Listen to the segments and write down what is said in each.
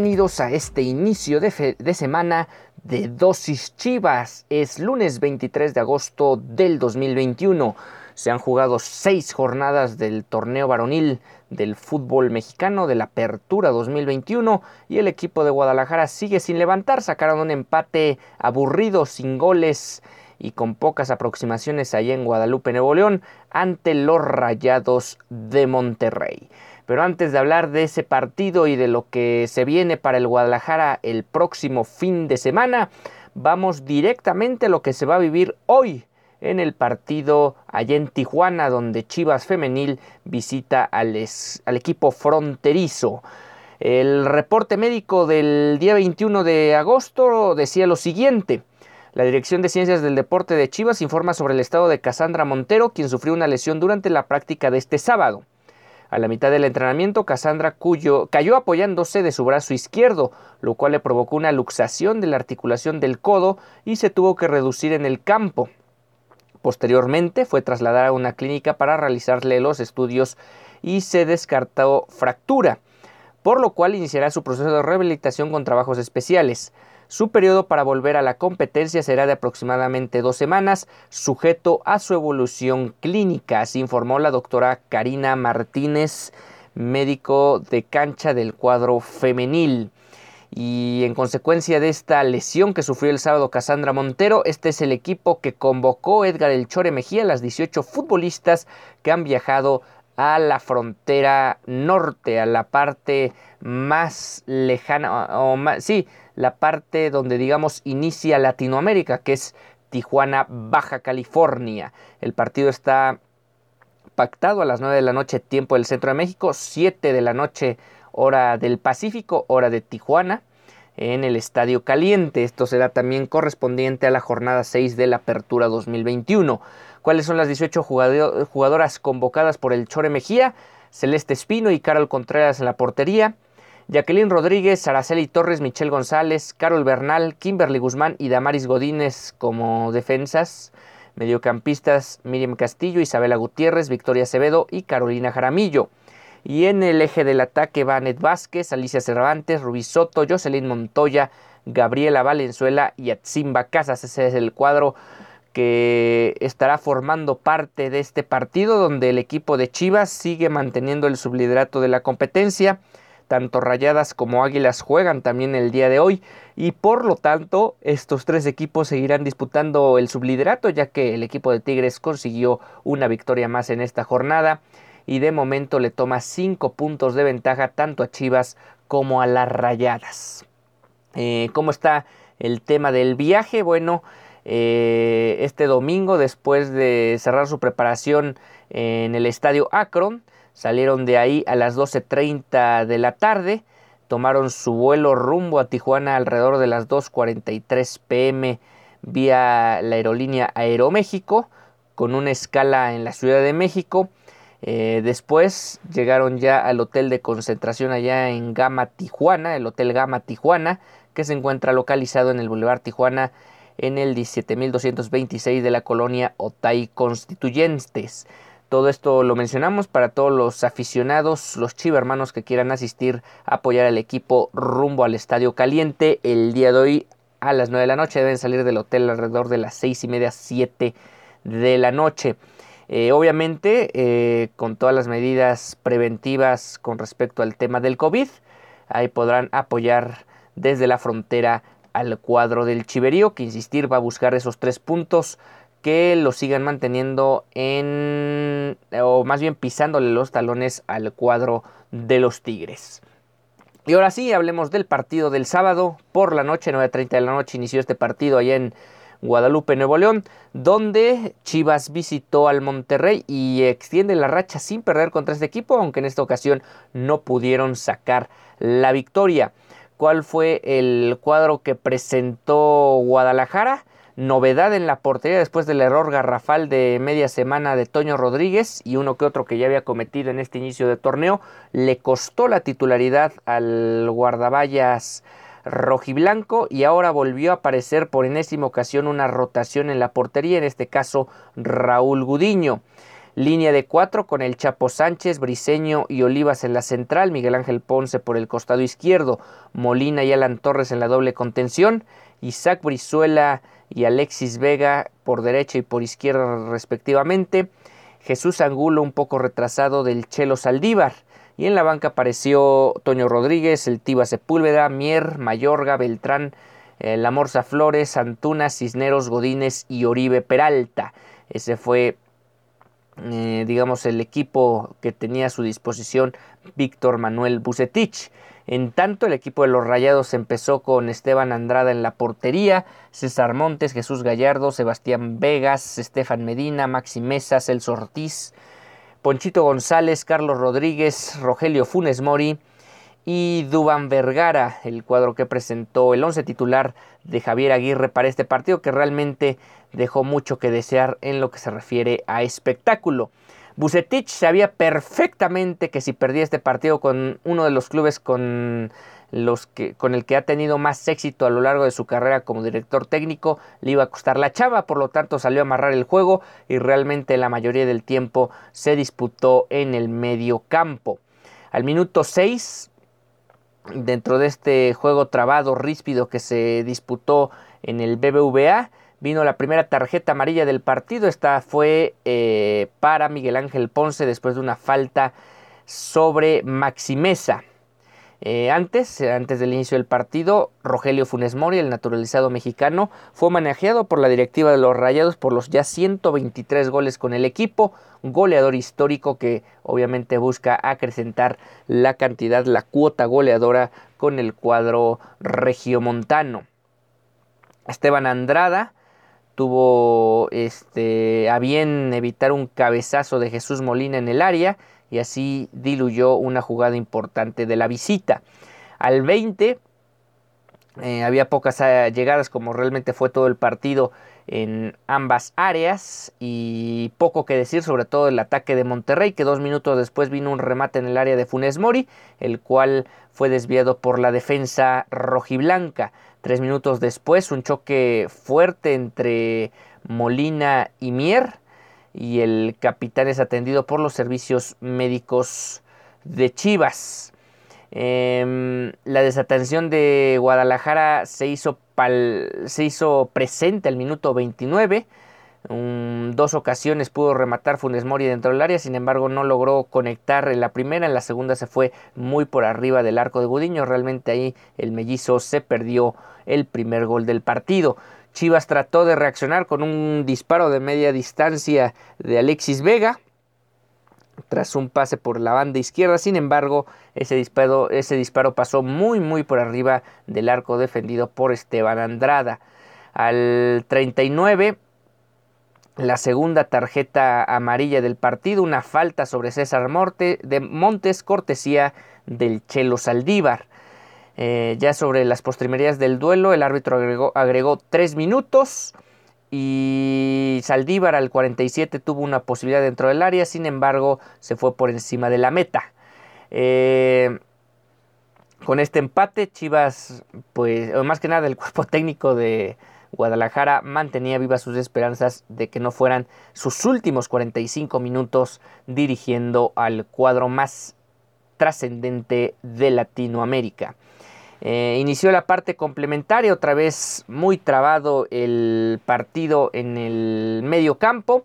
Bienvenidos a este inicio de, semana de Dosis Chivas. Es lunes 23 de agosto del 2021. Se han jugado seis jornadas del torneo varonil del fútbol mexicano de la Apertura 2021 y el equipo de Guadalajara sigue sin levantar. Sacaron un empate aburrido, sin goles y con pocas aproximaciones allá en Guadalupe, Nuevo León, ante los Rayados de Monterrey. Pero antes de hablar de ese partido y de lo que se viene para el Guadalajara el próximo fin de semana, vamos directamente a lo que se va a vivir hoy en el partido allá en Tijuana, donde Chivas Femenil visita al, equipo fronterizo. El reporte médico del día 21 de agosto decía lo siguiente. La Dirección de Ciencias del Deporte de Chivas informa sobre el estado de Casandra Montero, quien sufrió una lesión durante la práctica de este sábado. A la mitad del entrenamiento, Cassandra Cuyo cayó apoyándose de su brazo izquierdo, lo cual le provocó una luxación de la articulación del codo y se tuvo que reducir en el campo. Posteriormente fue trasladada a una clínica para realizarle los estudios y se descartó fractura, por lo cual iniciará su proceso de rehabilitación con trabajos especiales. Su periodo para volver a la competencia será de aproximadamente dos semanas, sujeto a su evolución clínica, así informó la doctora Karina Martínez, médico de cancha del cuadro femenil. Y en consecuencia de esta lesión que sufrió el sábado Casandra Montero, este es el equipo que convocó Edgar El Chore Mejía, las 18 futbolistas que han viajado a la frontera norte, a la parte más lejana, o más, sí, la parte donde digamos inicia Latinoamérica, que es Tijuana, Baja California. El partido está pactado a las 9 de la noche tiempo del centro de México, 7 de la noche hora del Pacífico, hora de Tijuana, en el Estadio Caliente. Esto será también correspondiente a la jornada 6 de la Apertura 2021. ¿Cuáles son las 18 jugadoras convocadas por el Chore Mejía? Celeste Espino y Carol Contreras en la portería. Jacqueline Rodríguez, Araceli Torres, Michelle González, Carol Bernal, Kimberly Guzmán y Damaris Godínez como defensas. Mediocampistas Miriam Castillo, Isabela Gutiérrez, Victoria Acevedo y Carolina Jaramillo. Y en el eje del ataque va Anet Vázquez, Alicia Cervantes, Rubí Soto, Jocelyn Montoya, Gabriela Valenzuela y Atzimba Casas. Ese es el cuadro que estará formando parte de este partido donde el equipo de Chivas sigue manteniendo el subliderato de la competencia tanto Rayadas como Águilas juegan también el día de hoy y por lo tanto estos tres equipos seguirán disputando el subliderato ya que el equipo de Tigres consiguió una victoria más en esta jornada y de momento le toma cinco puntos de ventaja tanto a Chivas como a las Rayadas. Eh, ¿Cómo está el tema del viaje? Bueno, eh, este domingo después de cerrar su preparación en el estadio Akron, Salieron de ahí a las 12.30 de la tarde, tomaron su vuelo rumbo a Tijuana alrededor de las 2.43 pm vía la aerolínea Aeroméxico, con una escala en la Ciudad de México. Eh, después llegaron ya al hotel de concentración allá en Gama Tijuana, el Hotel Gama Tijuana, que se encuentra localizado en el Boulevard Tijuana en el 17226 de la colonia Otay Constituyentes. Todo esto lo mencionamos para todos los aficionados, los chivermanos que quieran asistir apoyar al equipo rumbo al Estadio Caliente. El día de hoy a las 9 de la noche deben salir del hotel alrededor de las 6 y media, 7 de la noche. Eh, obviamente, eh, con todas las medidas preventivas con respecto al tema del COVID, ahí podrán apoyar desde la frontera al cuadro del Chiverío, que insistir va a buscar esos tres puntos que lo sigan manteniendo en, o más bien pisándole los talones al cuadro de los Tigres. Y ahora sí, hablemos del partido del sábado por la noche, 9.30 de la noche inició este partido allá en Guadalupe, Nuevo León, donde Chivas visitó al Monterrey y extiende la racha sin perder contra este equipo, aunque en esta ocasión no pudieron sacar la victoria. ¿Cuál fue el cuadro que presentó Guadalajara? Novedad en la portería después del error garrafal de media semana de Toño Rodríguez y uno que otro que ya había cometido en este inicio de torneo, le costó la titularidad al guardaballas rojiblanco y ahora volvió a aparecer por enésima ocasión una rotación en la portería, en este caso Raúl Gudiño. Línea de cuatro con el Chapo Sánchez, Briseño y Olivas en la central, Miguel Ángel Ponce por el costado izquierdo, Molina y Alan Torres en la doble contención, Isaac Brizuela y Alexis Vega por derecha y por izquierda respectivamente. Jesús Angulo un poco retrasado del Chelo Saldívar. Y en la banca apareció Toño Rodríguez, el Tiba Sepúlveda, Mier, Mayorga, Beltrán, el La Morza Flores, Antuna, Cisneros, Godínez y Oribe Peralta. Ese fue, eh, digamos, el equipo que tenía a su disposición Víctor Manuel Bucetich. En tanto, el equipo de los Rayados empezó con Esteban Andrada en la portería, César Montes, Jesús Gallardo, Sebastián Vegas, Estefan Medina, Maxi Mesa, Celso Ortiz, Ponchito González, Carlos Rodríguez, Rogelio Funes Mori y Duban Vergara, el cuadro que presentó el once titular de Javier Aguirre para este partido que realmente dejó mucho que desear en lo que se refiere a espectáculo. Bucetich sabía perfectamente que si perdía este partido con uno de los clubes con los que, con el que ha tenido más éxito a lo largo de su carrera como director técnico, le iba a costar la chava, por lo tanto salió a amarrar el juego y realmente la mayoría del tiempo se disputó en el medio campo. Al minuto 6, dentro de este juego trabado, ríspido que se disputó en el BBVA, vino la primera tarjeta amarilla del partido. Esta fue eh, para Miguel Ángel Ponce después de una falta sobre Maximeza. Eh, antes, antes del inicio del partido, Rogelio Funes Mori, el naturalizado mexicano, fue manejado por la directiva de los Rayados por los ya 123 goles con el equipo, goleador histórico que obviamente busca acrecentar la cantidad, la cuota goleadora con el cuadro regiomontano. Esteban Andrada, tuvo este, a bien evitar un cabezazo de Jesús Molina en el área y así diluyó una jugada importante de la visita. Al 20 eh, había pocas eh, llegadas como realmente fue todo el partido en ambas áreas y poco que decir sobre todo el ataque de Monterrey que dos minutos después vino un remate en el área de Funes Mori el cual fue desviado por la defensa rojiblanca. Tres minutos después, un choque fuerte entre Molina y Mier y el capitán es atendido por los servicios médicos de Chivas. Em, la desatención de Guadalajara se hizo, se hizo presente al minuto 29 dos ocasiones pudo rematar Funes Mori dentro del área, sin embargo no logró conectar en la primera, en la segunda se fue muy por arriba del arco de Gudiño, realmente ahí el mellizo se perdió el primer gol del partido. Chivas trató de reaccionar con un disparo de media distancia de Alexis Vega, tras un pase por la banda izquierda. Sin embargo, ese disparo, ese disparo pasó muy muy por arriba del arco defendido por Esteban Andrada. Al 39 la segunda tarjeta amarilla del partido, una falta sobre César Morte, de Montes, cortesía del Chelo Saldívar. Eh, ya sobre las postrimerías del duelo, el árbitro agregó, agregó tres minutos y Saldívar al 47 tuvo una posibilidad dentro del área, sin embargo se fue por encima de la meta. Eh, con este empate, Chivas, pues, más que nada el cuerpo técnico de, Guadalajara mantenía vivas sus esperanzas de que no fueran sus últimos 45 minutos dirigiendo al cuadro más trascendente de Latinoamérica. Eh, inició la parte complementaria, otra vez muy trabado el partido en el medio campo.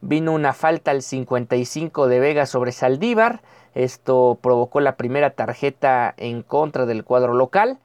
vino una falta al 55 de Vega sobre Saldívar. Esto provocó la primera tarjeta en contra del cuadro local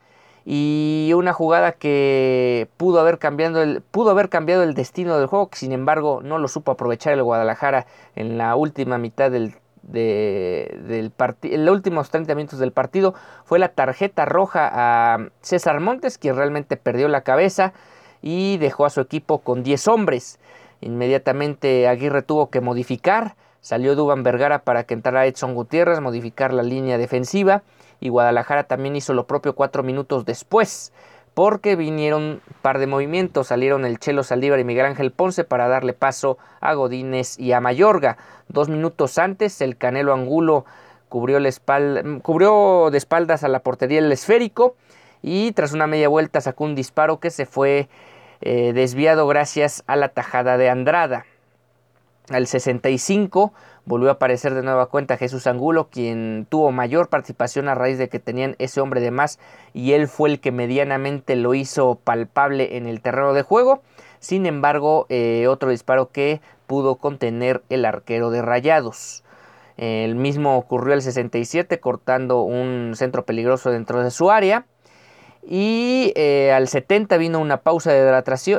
y una jugada que pudo haber, cambiado el, pudo haber cambiado el destino del juego, que sin embargo no lo supo aprovechar el Guadalajara en la última mitad del, del partido, en los últimos 30 minutos del partido, fue la tarjeta roja a César Montes, quien realmente perdió la cabeza y dejó a su equipo con 10 hombres. Inmediatamente Aguirre tuvo que modificar, salió Duban Vergara para que entrara Edson Gutiérrez, modificar la línea defensiva y Guadalajara también hizo lo propio cuatro minutos después porque vinieron un par de movimientos, salieron el Chelo Saldívar y Miguel Ángel Ponce para darle paso a Godínez y a Mayorga. Dos minutos antes, el Canelo Angulo cubrió, de espaldas a la portería el esférico y tras una media vuelta sacó un disparo que se fue eh, desviado gracias a la tajada de Andrada. Al 65 volvió a aparecer de nueva cuenta Jesús Angulo, quien tuvo mayor participación a raíz de que tenían ese hombre de más y él fue el que medianamente lo hizo palpable en el terreno de juego. Sin embargo, eh, otro disparo que pudo contener el arquero de Rayados. El mismo ocurrió al 67 cortando un centro peligroso dentro de su área. Y eh, al 70 vino una pausa de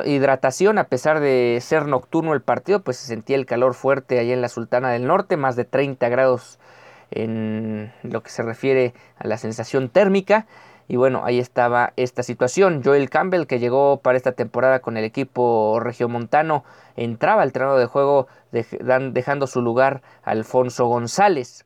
hidratación, a pesar de ser nocturno el partido, pues se sentía el calor fuerte allá en la Sultana del Norte, más de 30 grados en lo que se refiere a la sensación térmica. Y bueno, ahí estaba esta situación. Joel Campbell, que llegó para esta temporada con el equipo regiomontano, entraba al terreno de juego dejando su lugar a Alfonso González.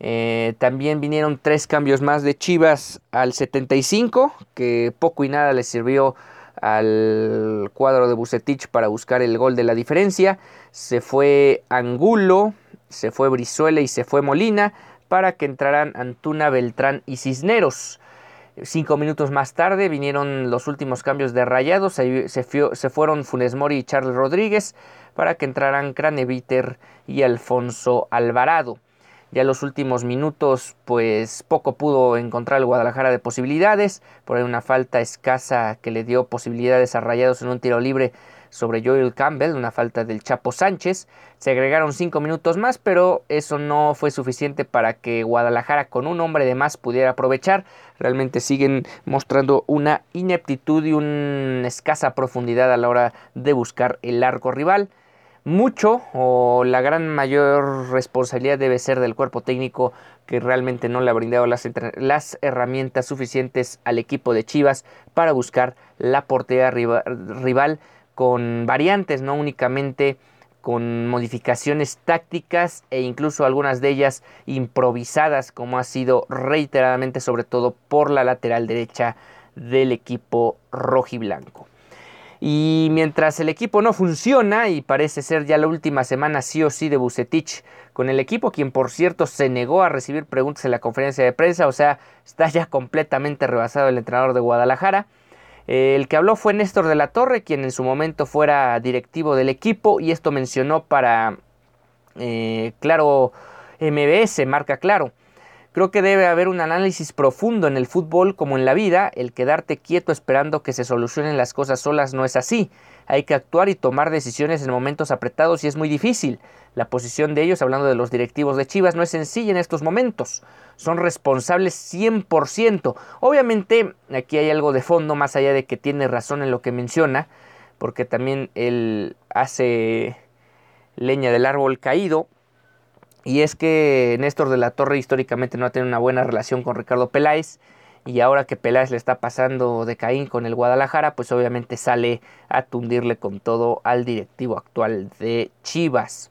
Eh, también vinieron tres cambios más de Chivas al 75, que poco y nada le sirvió al cuadro de Bucetich para buscar el gol de la diferencia. Se fue Angulo, se fue Brizuela y se fue Molina para que entraran Antuna, Beltrán y Cisneros. Cinco minutos más tarde vinieron los últimos cambios de rayados. Se, fueron Funes Mori y Charles Rodríguez para que entraran Craneviter y Alfonso Alvarado. Ya en los últimos minutos, pues poco pudo encontrar el Guadalajara de posibilidades. Por ahí una falta escasa que le dio posibilidades a Rayados en un tiro libre sobre Joel Campbell, una falta del Chapo Sánchez. Se agregaron cinco minutos más, pero eso no fue suficiente para que Guadalajara con un hombre de más pudiera aprovechar. Realmente siguen mostrando una ineptitud y una escasa profundidad a la hora de buscar el arco rival mucho o la gran mayor responsabilidad debe ser del cuerpo técnico que realmente no le ha brindado las, herramientas suficientes al equipo de Chivas para buscar la portería rival con variantes, no únicamente con modificaciones tácticas e incluso algunas de ellas improvisadas como ha sido reiteradamente sobre todo por la lateral derecha del equipo rojiblanco. Y mientras el equipo no funciona y parece ser ya la última semana sí o sí de Bucetich con el equipo, quien por cierto se negó a recibir preguntas en la conferencia de prensa, o sea, está ya completamente rebasado el entrenador de Guadalajara. El que habló fue Néstor de la Torre, quien en su momento fuera directivo del equipo y esto mencionó para, eh, claro, MBS, marca claro. Creo que debe haber un análisis profundo en el fútbol como en la vida. El quedarte quieto esperando que se solucionen las cosas solas no es así. Hay que actuar y tomar decisiones en momentos apretados y es muy difícil. La posición de ellos, hablando de los directivos de Chivas, no es sencilla en estos momentos. Son responsables 100%. Obviamente aquí hay algo de fondo más allá de que tiene razón en lo que menciona, porque también él hace leña del árbol caído y es que Néstor de la Torre históricamente no ha tenido una buena relación con Ricardo Peláez. Y ahora que Peláez le está pasando de Caín con el Guadalajara, pues obviamente sale a tundirle con todo al directivo actual de Chivas.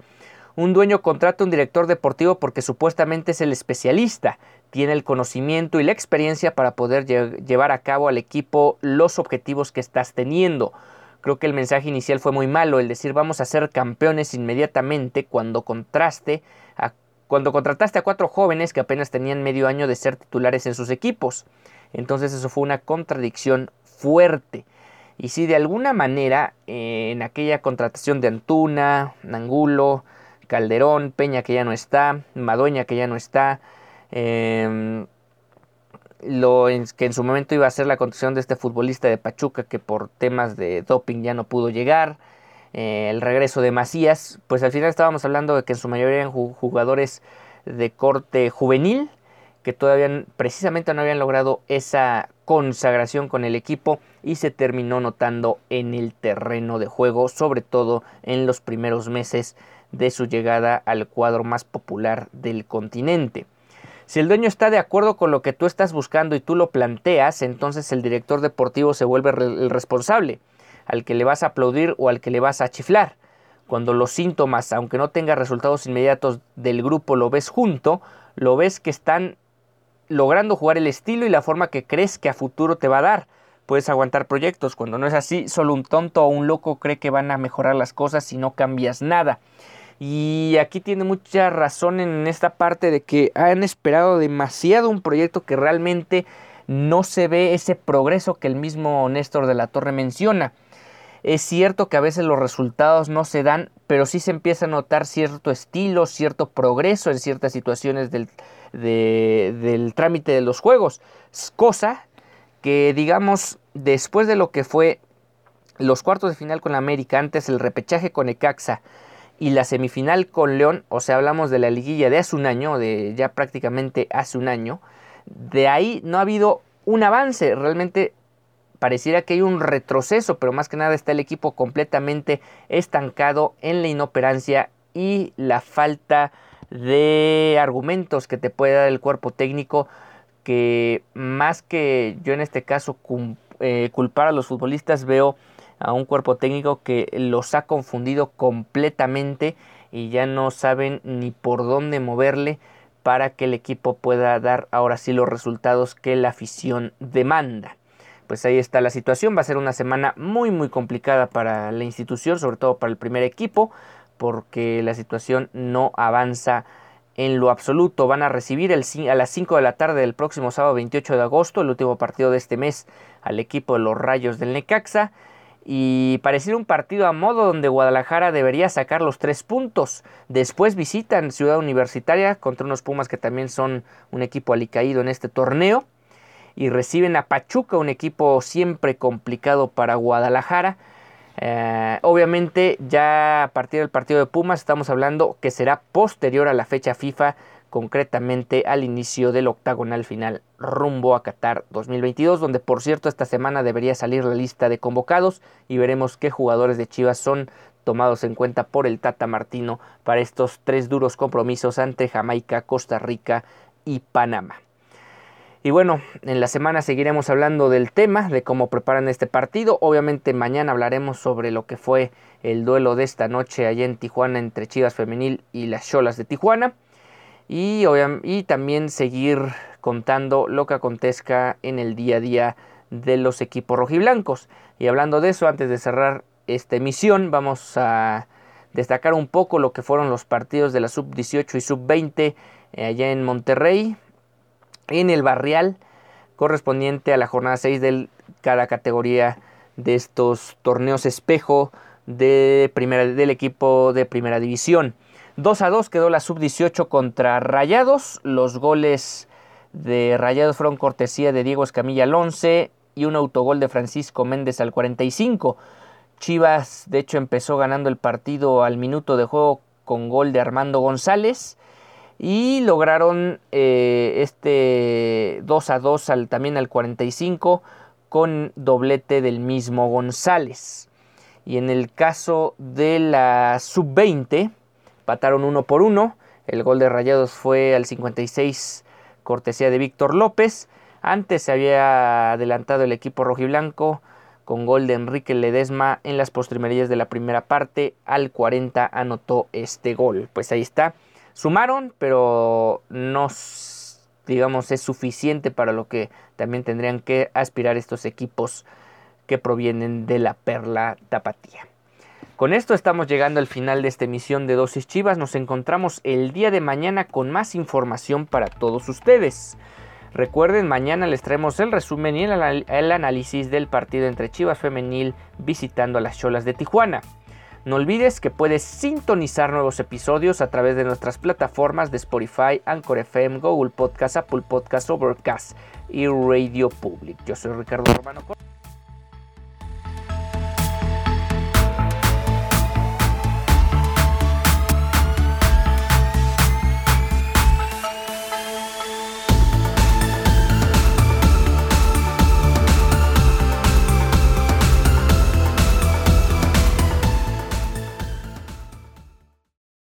Un dueño contrata un director deportivo porque supuestamente es el especialista, tiene el conocimiento y la experiencia para poder llevar a cabo al equipo los objetivos que estás teniendo. Creo que el mensaje inicial fue muy malo, el decir vamos a ser campeones inmediatamente cuando contraste cuando contrataste a cuatro jóvenes que apenas tenían medio año de ser titulares en sus equipos. Entonces eso fue una contradicción fuerte. Y si de alguna manera en aquella contratación de Antuna, Nangulo, Calderón, Peña que ya no está, Madueña que ya no está, em, lo que en su momento iba a ser la contratación de este futbolista de Pachuca que por temas de doping ya no pudo llegar, eh, el regreso de Macías, pues al final estábamos hablando de que en su mayoría eran jugadores de corte juvenil, que todavía precisamente no habían logrado esa consagración con el equipo y se terminó notando en el terreno de juego, sobre todo en los primeros meses de su llegada al cuadro más popular del continente. Si el dueño está de acuerdo con lo que tú estás buscando y tú lo planteas, entonces el director deportivo se vuelve el responsable al que le vas a aplaudir o al que le vas a chiflar. Cuando los síntomas, aunque no tenga resultados inmediatos del grupo, lo ves junto, lo ves que están logrando jugar el estilo y la forma que crees que a futuro te va a dar. Puedes aguantar proyectos. Cuando no es así, solo un tonto o un loco cree que van a mejorar las cosas si no cambias nada. Y aquí tiene mucha razón en esta parte de que han esperado demasiado un proyecto que realmente no se ve ese progreso que el mismo Néstor de la Torre menciona. Es cierto que a veces los resultados no se dan, pero sí se empieza a notar cierto estilo, cierto progreso en ciertas situaciones del, del trámite de los juegos. Cosa que, digamos, después de lo que fue los cuartos de final con América, antes el repechaje con Ecaxa y la semifinal con León, o sea, hablamos de la liguilla de hace un año, de ya prácticamente hace un año, de ahí no ha habido un avance, realmente pareciera que hay un retroceso, pero más que nada está el equipo completamente estancado en la inoperancia y la falta de argumentos que te puede dar el cuerpo técnico que más que yo en este caso eh, culpar a los futbolistas veo a un cuerpo técnico que los ha confundido completamente y ya no saben ni por dónde moverle para que el equipo pueda dar ahora sí los resultados que la afición demanda pues ahí está la situación. Va a ser una semana muy muy complicada para la institución, sobre todo para el primer equipo, porque la situación no avanza en lo absoluto. Van a recibir a las 5 de la tarde del próximo sábado 28 de agosto, el último partido de este mes, al equipo de los Rayos del Necaxa. Y pareciera un partido a modo donde Guadalajara debería sacar los tres puntos. Después visitan Ciudad Universitaria contra unos Pumas que también son un equipo alicaído en este torneo y reciben a Pachuca, un equipo siempre complicado para Guadalajara. Eh, obviamente ya a partir del partido de Pumas estamos hablando que será posterior a la fecha FIFA, concretamente al inicio del octagonal final rumbo a Qatar 2022, donde por cierto esta semana debería salir la lista de convocados y veremos qué jugadores de Chivas son tomados en cuenta por el Tata Martino para estos tres duros compromisos ante Jamaica, Costa Rica y Panamá. Y bueno, en la semana seguiremos hablando del tema, de cómo preparan este partido. Obviamente mañana hablaremos sobre lo que fue el duelo de esta noche allá en Tijuana entre Chivas Femenil y las Cholas de Tijuana. Y, y también seguir contando lo que acontezca en el día a día de los equipos rojiblancos. Y hablando de eso, antes de cerrar esta emisión, vamos a destacar un poco lo que fueron los partidos de la sub-18 y sub-20 eh, allá en Monterrey en el barrial correspondiente a la jornada 6 de cada categoría de estos torneos espejo de primera, del equipo de primera división. 2 a 2 quedó la sub-18 contra Rayados. Los goles de Rayados fueron cortesía de Diego Escamilla al 11 y un autogol de Francisco Méndez al 45. Chivas, de hecho, empezó ganando el partido al minuto de juego con gol de Armando González y lograron eh, este 2 a 2 al, también al 45 con doblete del mismo González. Y en el caso de la sub-20, pataron uno por uno. El gol de Rayados fue al 56, cortesía de Víctor López. Antes se había adelantado el equipo rojiblanco con gol de Enrique Ledesma en las postrimerías de la primera parte. Al 40 anotó este gol. Pues ahí está Sumaron, pero no, digamos, es suficiente para lo que también tendrían que aspirar estos equipos que provienen de la perla tapatía. Con esto estamos llegando al final de esta emisión de Dosis Chivas. Nos encontramos el día de mañana con más información para todos ustedes. Recuerden, mañana les traemos el resumen y el, análisis del partido entre Chivas Femenil visitando a las Cholas de Tijuana. No olvides que puedes sintonizar nuevos episodios a través de nuestras plataformas de Spotify, Anchor FM, Google Podcast, Apple Podcast, Overcast y Radio Public. Yo soy Ricardo Romano.